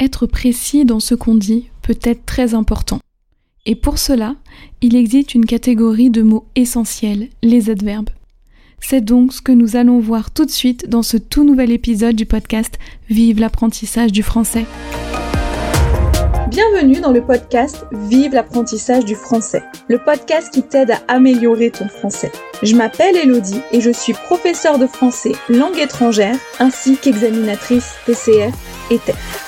être précis dans ce qu'on dit peut être très important. Et pour cela, il existe une catégorie de mots essentiels, les adverbes. C'est donc ce que nous allons voir tout de suite dans ce tout nouvel épisode du podcast Vive l'apprentissage du français. Bienvenue dans le podcast Vive l'apprentissage du français, le podcast qui t'aide à améliorer ton français. Je m'appelle Elodie et je suis professeure de français langue étrangère ainsi qu'examinatrice TCF et TEF.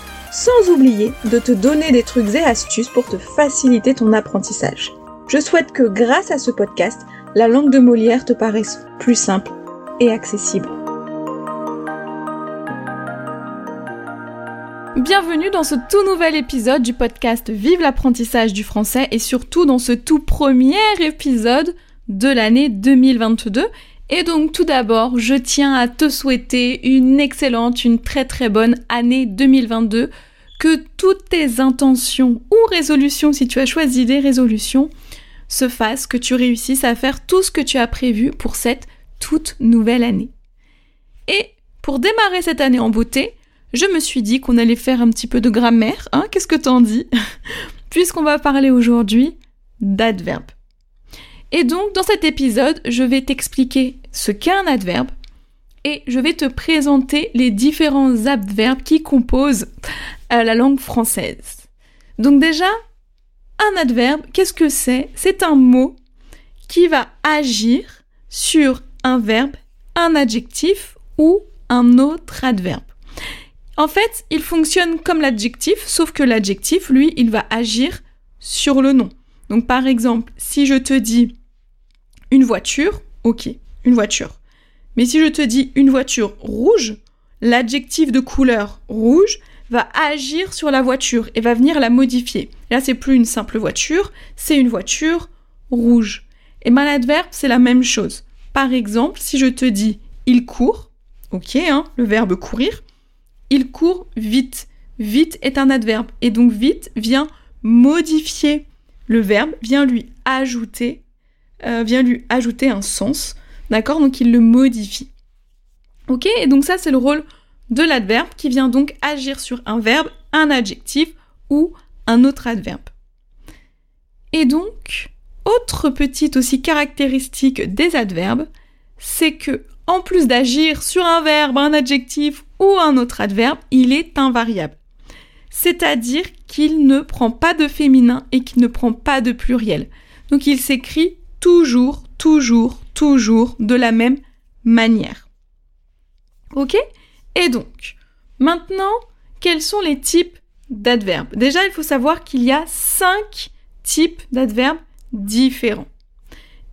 Sans oublier de te donner des trucs et astuces pour te faciliter ton apprentissage. Je souhaite que grâce à ce podcast, la langue de Molière te paraisse plus simple et accessible. Bienvenue dans ce tout nouvel épisode du podcast Vive l'apprentissage du français et surtout dans ce tout premier épisode de l'année 2022. Et donc tout d'abord, je tiens à te souhaiter une excellente, une très très bonne année 2022, que toutes tes intentions ou résolutions, si tu as choisi des résolutions, se fassent, que tu réussisses à faire tout ce que tu as prévu pour cette toute nouvelle année. Et pour démarrer cette année en beauté, je me suis dit qu'on allait faire un petit peu de grammaire, hein, qu'est-ce que t'en dis? Puisqu'on va parler aujourd'hui d'adverbe. Et donc, dans cet épisode, je vais t'expliquer ce qu'est un adverbe et je vais te présenter les différents adverbes qui composent euh, la langue française. Donc déjà, un adverbe, qu'est-ce que c'est? C'est un mot qui va agir sur un verbe, un adjectif ou un autre adverbe. En fait, il fonctionne comme l'adjectif, sauf que l'adjectif, lui, il va agir sur le nom. Donc par exemple, si je te dis une voiture, ok, une voiture. Mais si je te dis une voiture rouge, l'adjectif de couleur rouge va agir sur la voiture et va venir la modifier. Là, c'est plus une simple voiture, c'est une voiture rouge. Et mal adverbe, c'est la même chose. Par exemple, si je te dis il court, ok, hein, le verbe courir, il court vite. Vite est un adverbe et donc vite vient modifier le verbe, vient lui ajouter, euh, vient lui ajouter un sens, d'accord Donc il le modifie. Ok Et donc ça c'est le rôle de l'adverbe qui vient donc agir sur un verbe, un adjectif ou un autre adverbe. Et donc, autre petite aussi caractéristique des adverbes, c'est que en plus d'agir sur un verbe, un adjectif ou un autre adverbe, il est invariable. C'est-à-dire qu'il ne prend pas de féminin et qu'il ne prend pas de pluriel. Donc il s'écrit toujours, toujours, toujours de la même manière. Ok? Et donc, maintenant, quels sont les types d'adverbes? Déjà, il faut savoir qu'il y a cinq types d'adverbes différents.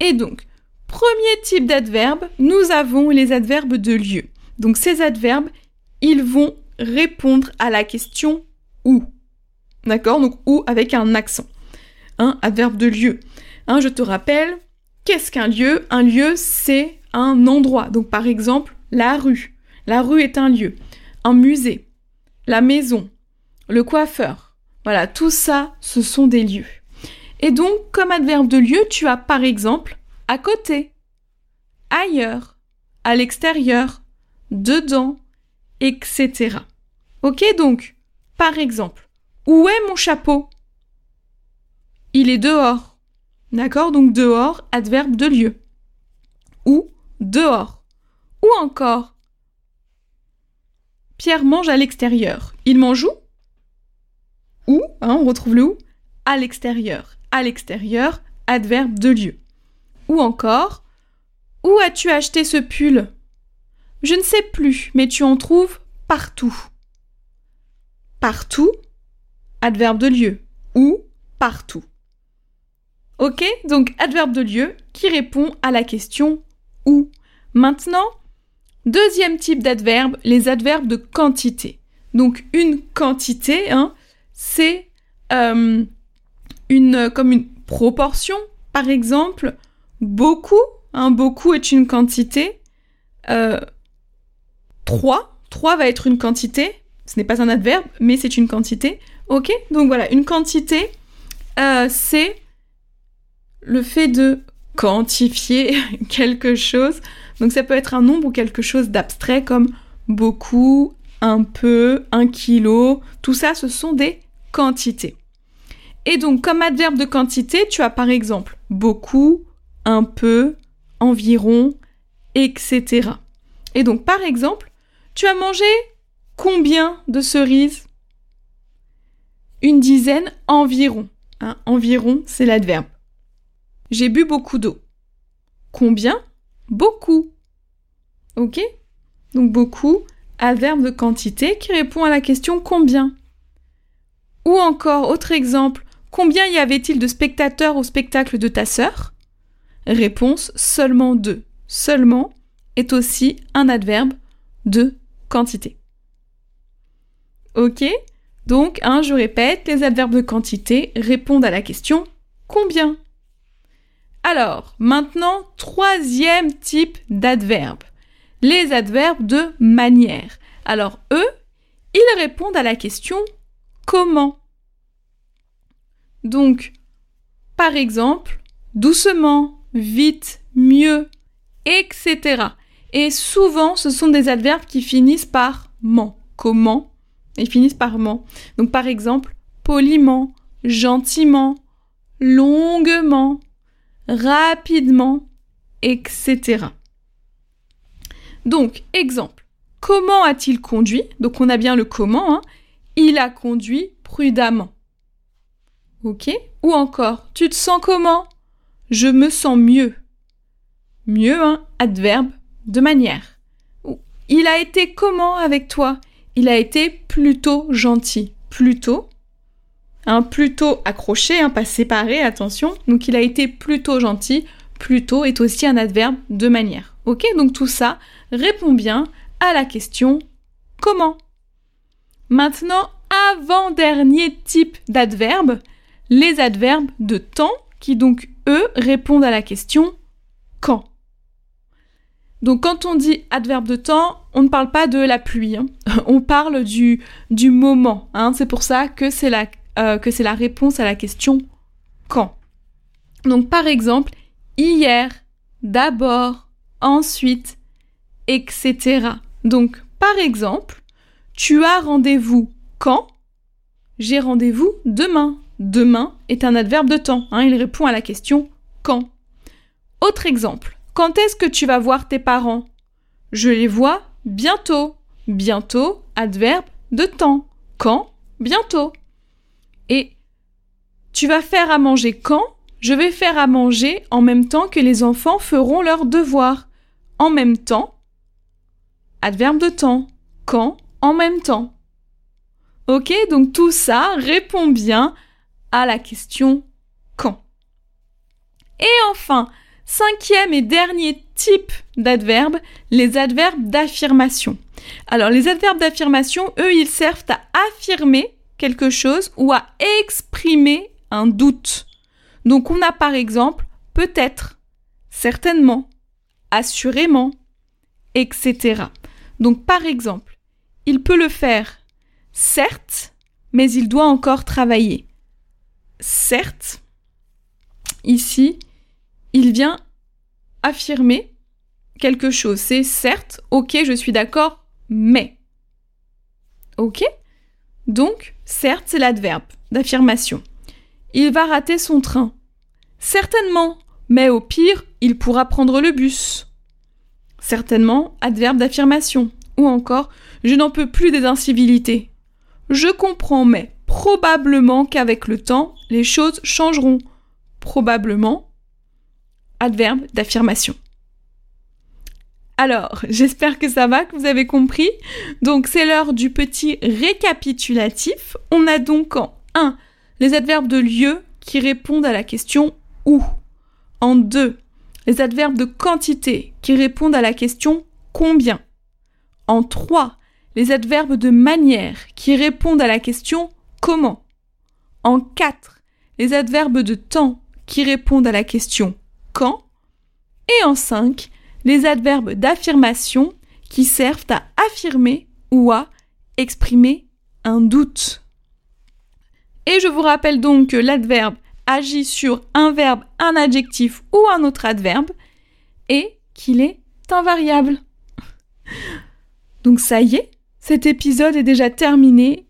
Et donc, premier type d'adverbe, nous avons les adverbes de lieu. Donc ces adverbes, ils vont répondre à la question où. D'accord? Donc où avec un accent. Un adverbe de lieu. Hein, je te rappelle, qu'est-ce qu'un lieu? Un lieu, c'est un endroit. Donc par exemple, la rue. La rue est un lieu. Un musée. La maison. Le coiffeur. Voilà, tout ça, ce sont des lieux. Et donc, comme adverbe de lieu, tu as par exemple à côté, ailleurs, à l'extérieur, dedans, etc. Ok donc, par exemple, où est mon chapeau? Il est dehors. D'accord Donc dehors, adverbe de lieu. Ou dehors. Ou encore, Pierre mange à l'extérieur. Il mange où? Où hein, On retrouve le où? À l'extérieur à l'extérieur, adverbe de lieu. Ou encore, où as-tu acheté ce pull? Je ne sais plus, mais tu en trouves partout. Partout, adverbe de lieu. Ou partout. Ok Donc adverbe de lieu qui répond à la question où. Maintenant, deuxième type d'adverbe, les adverbes de quantité. Donc une quantité, hein, c'est euh, une, comme une proportion, par exemple, beaucoup, hein, beaucoup est une quantité, euh, 3, 3 va être une quantité, ce n'est pas un adverbe, mais c'est une quantité, ok Donc voilà, une quantité, euh, c'est le fait de quantifier quelque chose, donc ça peut être un nombre ou quelque chose d'abstrait comme beaucoup, un peu, un kilo, tout ça ce sont des quantités. Et donc, comme adverbe de quantité, tu as par exemple beaucoup, un peu, environ, etc. Et donc, par exemple, tu as mangé combien de cerises? Une dizaine environ. Hein, environ, c'est l'adverbe. J'ai bu beaucoup d'eau. Combien? Beaucoup. Ok? Donc beaucoup, adverbe de quantité qui répond à la question combien? Ou encore, autre exemple, combien y avait-il de spectateurs au spectacle de ta sœur? Réponse seulement deux. Seulement est aussi un adverbe de quantité. Ok? Donc, hein, je répète, les adverbes de quantité répondent à la question combien? Alors, maintenant, troisième type d'adverbe. Les adverbes de manière. Alors, eux, ils répondent à la question comment. Donc, par exemple, doucement, vite, mieux, etc. Et souvent, ce sont des adverbes qui finissent par ment. Comment? Ils finissent par ment. Donc, par exemple, poliment, gentiment, longuement, rapidement, etc. Donc, exemple. Comment a-t-il conduit? Donc, on a bien le comment. Hein il a conduit prudemment. Ok? Ou encore, tu te sens comment? Je me sens mieux. Mieux, hein Adverbe de manière. Il a été comment avec toi? Il a été plutôt gentil. Plutôt. Un plutôt accroché, hein, pas séparé, attention. Donc il a été plutôt gentil. Plutôt est aussi un adverbe de manière. Ok Donc tout ça répond bien à la question comment? Maintenant, avant-dernier type d'adverbe, les adverbes de temps qui donc, eux, répondent à la question quand? Donc quand on dit adverbe de temps, on ne parle pas de la pluie, hein. on parle du, du moment. Hein. C'est pour ça que c'est la, euh, que c'est la réponse à la question quand. Donc par exemple, hier, d'abord, ensuite, etc. Donc par exemple, tu as rendez-vous quand J'ai rendez-vous demain. Demain est un adverbe de temps. Hein, il répond à la question quand. Autre exemple. Quand est-ce que tu vas voir tes parents Je les vois bientôt. Bientôt, adverbe de temps. Quand Bientôt. Et tu vas faire à manger quand? Je vais faire à manger en même temps que les enfants feront leurs devoirs. En même temps. Adverbe de temps. Quand? En même temps. Ok, donc tout ça répond bien à la question quand. Et enfin, cinquième et dernier type d'adverbe, les adverbes d'affirmation. Alors les adverbes d'affirmation, eux, ils servent à affirmer quelque chose ou à exprimer un doute. Donc on a par exemple peut-être, certainement, assurément, etc. Donc par exemple, il peut le faire, certes, mais il doit encore travailler. Certes, ici, il vient affirmer quelque chose. C'est certes, ok, je suis d'accord, mais. Ok? Donc, certes, c'est l'adverbe d'affirmation. Il va rater son train. Certainement, mais au pire, il pourra prendre le bus. Certainement, adverbe d'affirmation. Ou encore, je n'en peux plus des incivilités. Je comprends, mais probablement qu'avec le temps, les choses changeront. Probablement. Adverbe d'affirmation. Alors, j'espère que ça va, que vous avez compris. Donc, c'est l'heure du petit récapitulatif. On a donc en 1 les adverbes de lieu qui répondent à la question où. En 2, les adverbes de quantité qui répondent à la question combien. En 3, les adverbes de manière qui répondent à la question comment. En 4, les adverbes de temps qui répondent à la question quand. Et en 5, les adverbes d'affirmation qui servent à affirmer ou à exprimer un doute. Et je vous rappelle donc que l'adverbe agit sur un verbe, un adjectif ou un autre adverbe et qu'il est invariable. Donc ça y est, cet épisode est déjà terminé.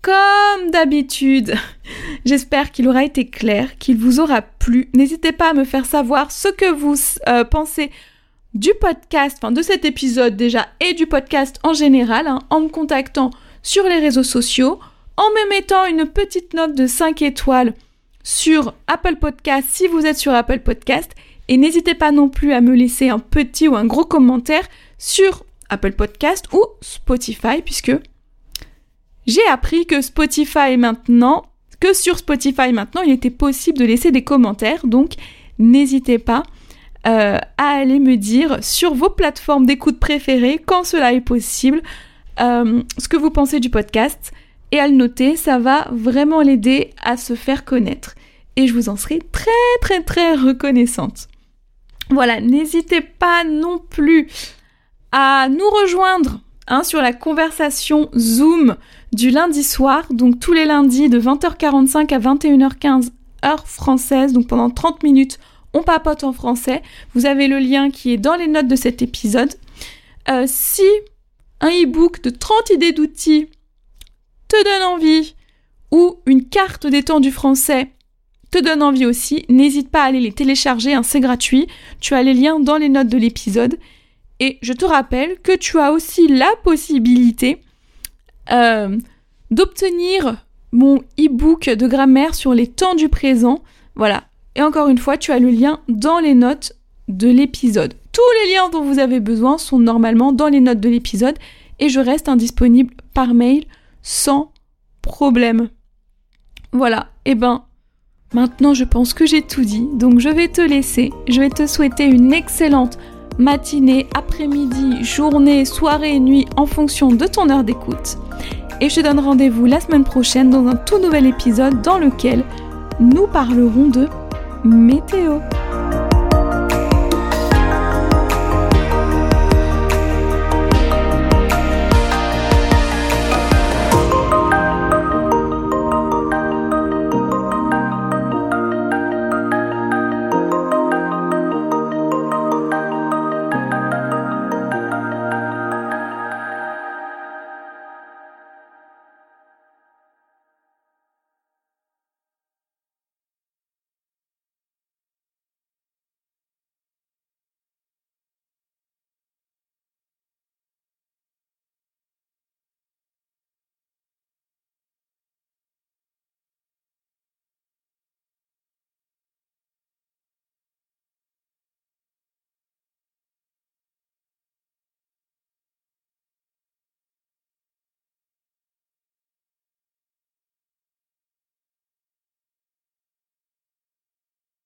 Comme d'habitude, j'espère qu'il aura été clair, qu'il vous aura plu. N'hésitez pas à me faire savoir ce que vous euh, pensez du podcast, enfin de cet épisode déjà et du podcast en général, hein, en me contactant sur les réseaux sociaux, en me mettant une petite note de 5 étoiles sur Apple Podcast si vous êtes sur Apple Podcast. Et n'hésitez pas non plus à me laisser un petit ou un gros commentaire sur Apple Podcast ou Spotify puisque j'ai appris que Spotify maintenant, que sur Spotify maintenant, il était possible de laisser des commentaires. Donc n'hésitez pas euh, à aller me dire sur vos plateformes d'écoute préférées, quand cela est possible, euh, ce que vous pensez du podcast et à le noter, ça va vraiment l'aider à se faire connaître. Et je vous en serai très très très reconnaissante. Voilà, n'hésitez pas non plus à nous rejoindre hein, sur la conversation Zoom du lundi soir, donc tous les lundis de 20h45 à 21h15 heure française, donc pendant 30 minutes on papote en français. Vous avez le lien qui est dans les notes de cet épisode. Euh, si un e-book de 30 idées d'outils te donne envie, ou une carte des temps du français te donne envie aussi, n'hésite pas à aller les télécharger, hein, c'est gratuit. Tu as les liens dans les notes de l'épisode. Et je te rappelle que tu as aussi la possibilité euh, d'obtenir mon e-book de grammaire sur les temps du présent. Voilà. Et encore une fois, tu as le lien dans les notes de l'épisode. Tous les liens dont vous avez besoin sont normalement dans les notes de l'épisode et je reste indisponible par mail sans problème. Voilà, et eh ben maintenant je pense que j'ai tout dit, donc je vais te laisser, je vais te souhaiter une excellente matinée, après-midi, journée, soirée, nuit en fonction de ton heure d'écoute. Et je te donne rendez-vous la semaine prochaine dans un tout nouvel épisode dans lequel nous parlerons de météo.